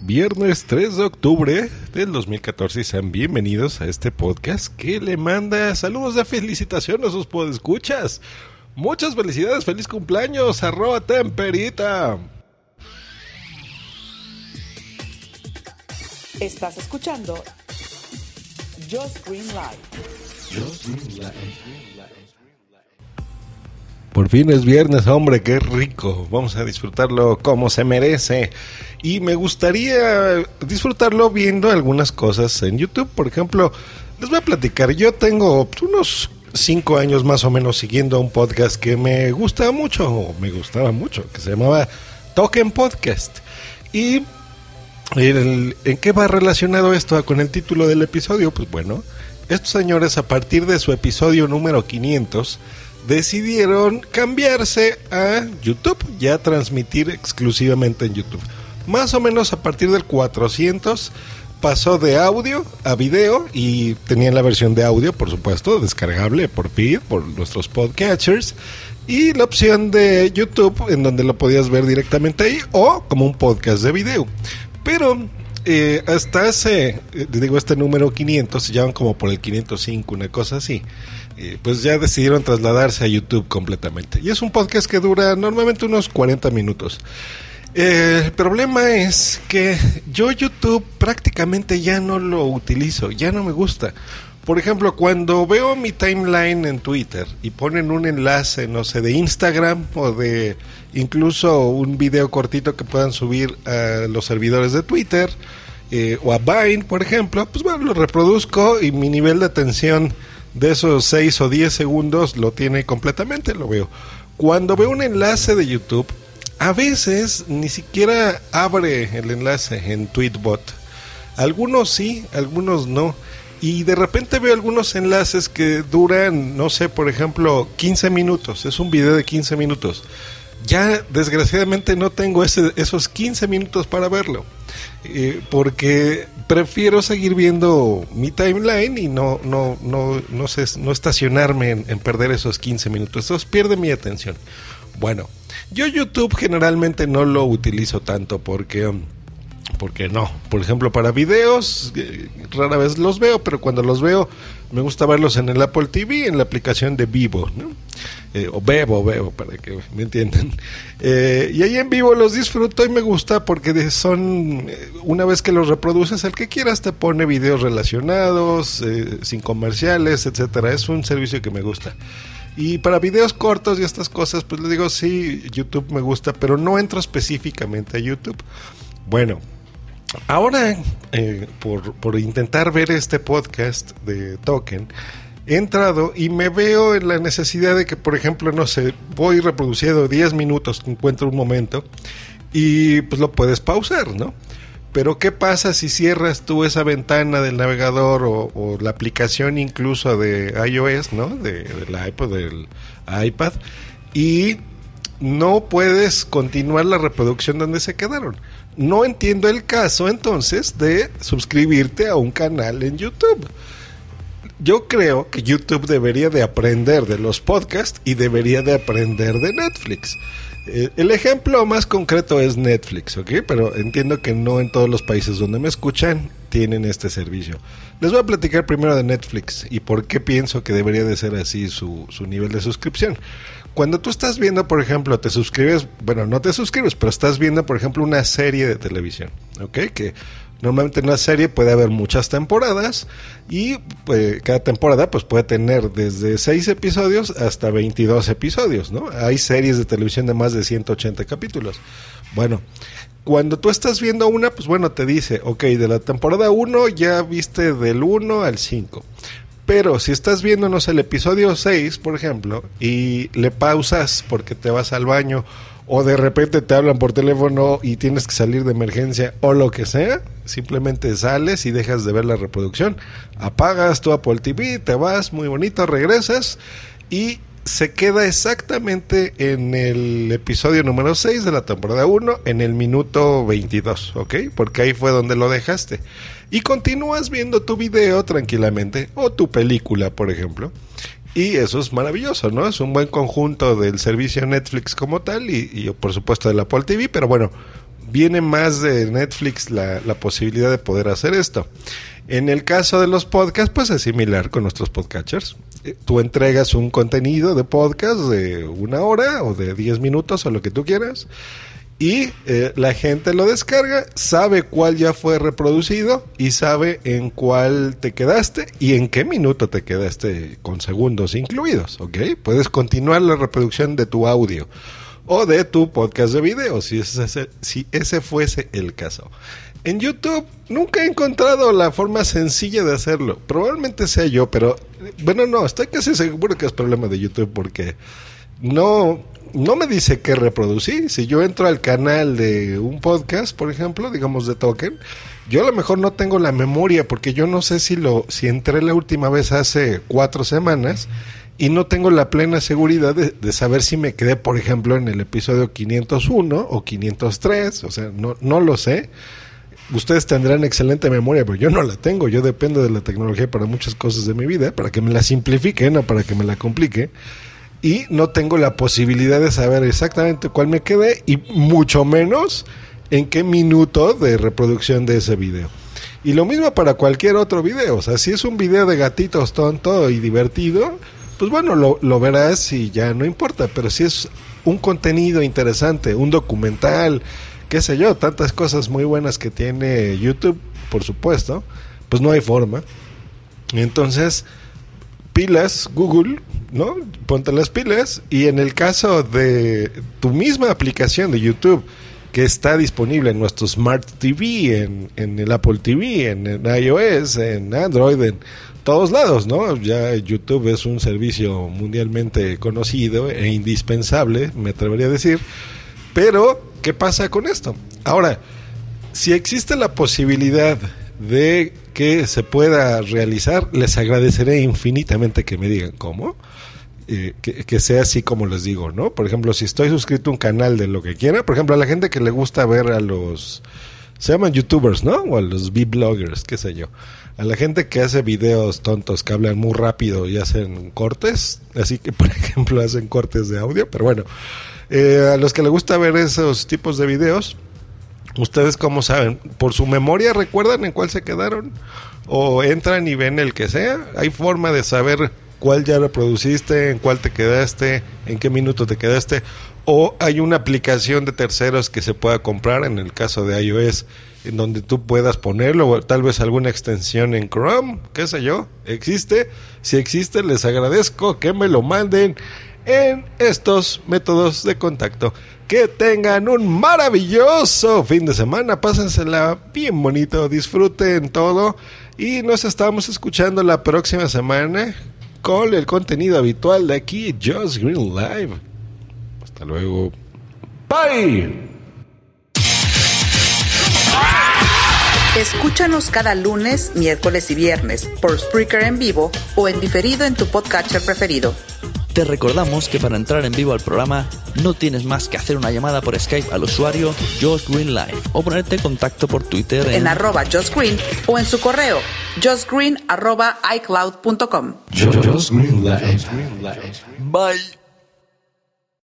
Viernes 3 de octubre del 2014 y sean bienvenidos a este podcast que le manda saludos de felicitación a sus podescuchas. Muchas felicidades, feliz cumpleaños, arroba temperita. Estás escuchando Just Green Light. Por fin es viernes, hombre, qué rico. Vamos a disfrutarlo como se merece. Y me gustaría disfrutarlo viendo algunas cosas en YouTube. Por ejemplo, les voy a platicar. Yo tengo unos cinco años más o menos siguiendo un podcast que me gusta mucho, o me gustaba mucho, que se llamaba Token Podcast. Y ¿en qué va relacionado esto con el título del episodio? Pues bueno, estos señores a partir de su episodio número 500 decidieron cambiarse a YouTube, ya transmitir exclusivamente en YouTube. Más o menos a partir del 400 pasó de audio a video y tenían la versión de audio, por supuesto, descargable por feed, por nuestros podcatchers y la opción de YouTube en donde lo podías ver directamente ahí o como un podcast de video. Pero eh, hasta hace, eh, digo, este número 500, se llaman como por el 505, una cosa así. eh, pues ya decidieron trasladarse a YouTube completamente. Y es un podcast que dura normalmente unos 40 minutos. Eh, el problema es que yo YouTube prácticamente ya no lo utilizo, ya no me gusta. Por ejemplo, cuando veo mi timeline en Twitter y ponen un enlace, no sé, de Instagram o de incluso un video cortito que puedan subir a los servidores de Twitter eh, o a Vine, por ejemplo, pues bueno, lo reproduzco y mi nivel de atención de esos 6 o 10 segundos lo tiene completamente, lo veo. Cuando veo un enlace de YouTube, a veces ni siquiera abre el enlace en Tweetbot. Algunos sí, algunos no. Y de repente veo algunos enlaces que duran, no sé, por ejemplo, 15 minutos. Es un video de 15 minutos. Ya desgraciadamente no tengo esos 15 minutos para verlo. Eh, porque prefiero seguir viendo mi timeline y no, no, no, no, sé, no estacionarme en, perder esos 15 minutos. Entonces pierde mi atención. Bueno, yo YouTube generalmente no lo utilizo tanto porque... um, porque no. Por ejemplo, para videos, eh, rara vez los veo, pero cuando los veo, me gusta verlos en el Apple TV, en la aplicación de Vivo, ¿no? Eh, o Bebo, Bebo, para que me entiendan. Eh, y ahí en vivo los disfruto y me gusta porque son, una vez que los reproduces, el que quieras te pone videos relacionados, sin comerciales, etcétera. Es un servicio que me gusta. Y para videos cortos y estas cosas, pues le digo, sí, YouTube me gusta, pero no entro específicamente a YouTube. Bueno, Ahora, eh, por, por intentar ver este podcast de Token, he entrado y me veo en la necesidad de que, por ejemplo, no sé, voy reproduciendo 10 minutos, encuentro un momento y pues lo puedes pausar, ¿no? Pero ¿qué pasa si cierras tú esa ventana del navegador o, la aplicación incluso de iOS, ¿no? De, del iPod, del iPad y no puedes continuar la reproducción donde se quedaron. No entiendo el caso entonces de suscribirte a un canal en YouTube. Yo creo que YouTube debería de aprender de los podcasts y debería de aprender de Netflix. Eh, el ejemplo más concreto es Netflix, ¿ok? Pero entiendo que no en todos los países donde me escuchan tienen este servicio. Les voy a platicar primero de Netflix y por qué pienso que debería de ser así su, su nivel de suscripción. Cuando tú estás viendo, por ejemplo, te suscribes, bueno, no te suscribes, pero estás viendo, por ejemplo, una serie de televisión, ¿ok? Que normalmente en una serie puede haber muchas temporadas y pues, cada temporada pues puede tener desde 6 episodios hasta 22 episodios, ¿no? Hay series de televisión de más de 180 capítulos. Bueno, cuando tú estás viendo una, pues bueno, te dice, ok, de la temporada 1 ya viste del 1 al 5. Pero si estás viendo, no sé, el episodio 6, por ejemplo, y le pausas porque te vas al baño, o de repente te hablan por teléfono y tienes que salir de emergencia, o lo que sea, simplemente sales y dejas de ver la reproducción. Apagas tu Apple TV, te vas, muy bonito, regresas y se queda exactamente en el episodio número 6 de la temporada 1, en el minuto 22, ¿ok? Porque ahí fue donde lo dejaste. Y continúas viendo tu video tranquilamente, o tu película, por ejemplo. Y eso es maravilloso, ¿no? Es un buen conjunto del servicio Netflix como tal y, y por supuesto del Apple TV, pero bueno, viene más de Netflix la, la posibilidad de poder hacer esto. En el caso de los podcasts, pues es similar con nuestros podcatchers. Eh, Tú entregas un contenido de podcast de una hora o de 10 minutos o lo que tú quieras y eh, la gente lo descarga, sabe cuál ya fue reproducido y sabe en cuál te quedaste y en qué minuto te quedaste con segundos incluidos, ¿ok? Puedes continuar la reproducción de tu audio o de tu podcast de video, si ese, si ese fuese el caso. En YouTube nunca he encontrado la forma sencilla de hacerlo. Probablemente sea yo, pero bueno, no, estoy casi seguro que es problema de YouTube porque no, no me dice qué reproducir. Si yo entro al canal de un podcast, por ejemplo, digamos de Token, yo a lo mejor no tengo la memoria porque yo no sé si lo, si entré la última vez hace cuatro semanas y no tengo la plena seguridad de, de saber si me quedé, por ejemplo, en el episodio 501 o 503, o sea, no, no lo sé. Ustedes tendrán excelente memoria, pero yo no la tengo. Yo dependo de la tecnología para muchas cosas de mi vida, para que me la simplifique, no para que me la complique y no tengo la posibilidad de saber exactamente cuál me quedé y mucho menos en qué minuto de reproducción de ese video. Y lo mismo para cualquier otro video. O sea, si es un video de gatitos tonto y divertido, pues bueno, lo, lo verás y ya no importa. Pero si es un contenido interesante, un documental, qué sé yo, tantas cosas muy buenas que tiene YouTube, por supuesto, pues no hay forma. Entonces, pilas, Google, ¿no? Ponte las pilas y en el caso de tu misma aplicación de YouTube que está disponible en nuestro Smart TV, en, en el Apple TV, en, en, iOS, en Android, en todos lados, ¿no? Ya YouTube es un servicio mundialmente conocido e indispensable, me atrevería a decir. Pero, ¿qué pasa con esto? Ahora, si existe la posibilidad de que se pueda realizar, les agradeceré infinitamente que me digan cómo. Eh, que, que, sea así como les digo, ¿no? Por ejemplo, si estoy suscrito a un canal de lo que quiera, por ejemplo, a la gente que le gusta ver a los... Se llaman youtubers, ¿no? O a los V-bloggers, qué sé yo. A la gente que hace videos tontos, que hablan muy rápido y hacen cortes, así que, por ejemplo, hacen cortes de audio, pero bueno, eh, a los que le gusta ver esos tipos de videos, ustedes cómo saben, por su memoria recuerdan en cuál se quedaron o entran y ven el que sea, hay forma de saber cuál ya reproduciste, en cuál te quedaste, en qué minuto te quedaste, o hay una aplicación de terceros que se pueda comprar, en el caso de iOS, en donde tú puedas ponerlo, o tal vez alguna extensión en Chrome, qué sé yo, existe. Si existe, les agradezco que me lo manden en estos métodos de contacto. Que tengan un maravilloso fin de semana, pásensela bien bonito, disfruten todo y nos estamos escuchando la próxima semana con el contenido habitual de aquí, Just Green Live. Hasta luego. Bye. Escúchanos cada lunes, miércoles y viernes por Spreaker en vivo o en diferido en tu podcatcher preferido. Te recordamos que para entrar en vivo al programa no tienes más que hacer una llamada por Skype al usuario Josh Green Live o ponerte en contacto por Twitter en, en arroba Josh Green o en su correo joshgreen arroba icloud.com. Josh Green Live. Bye.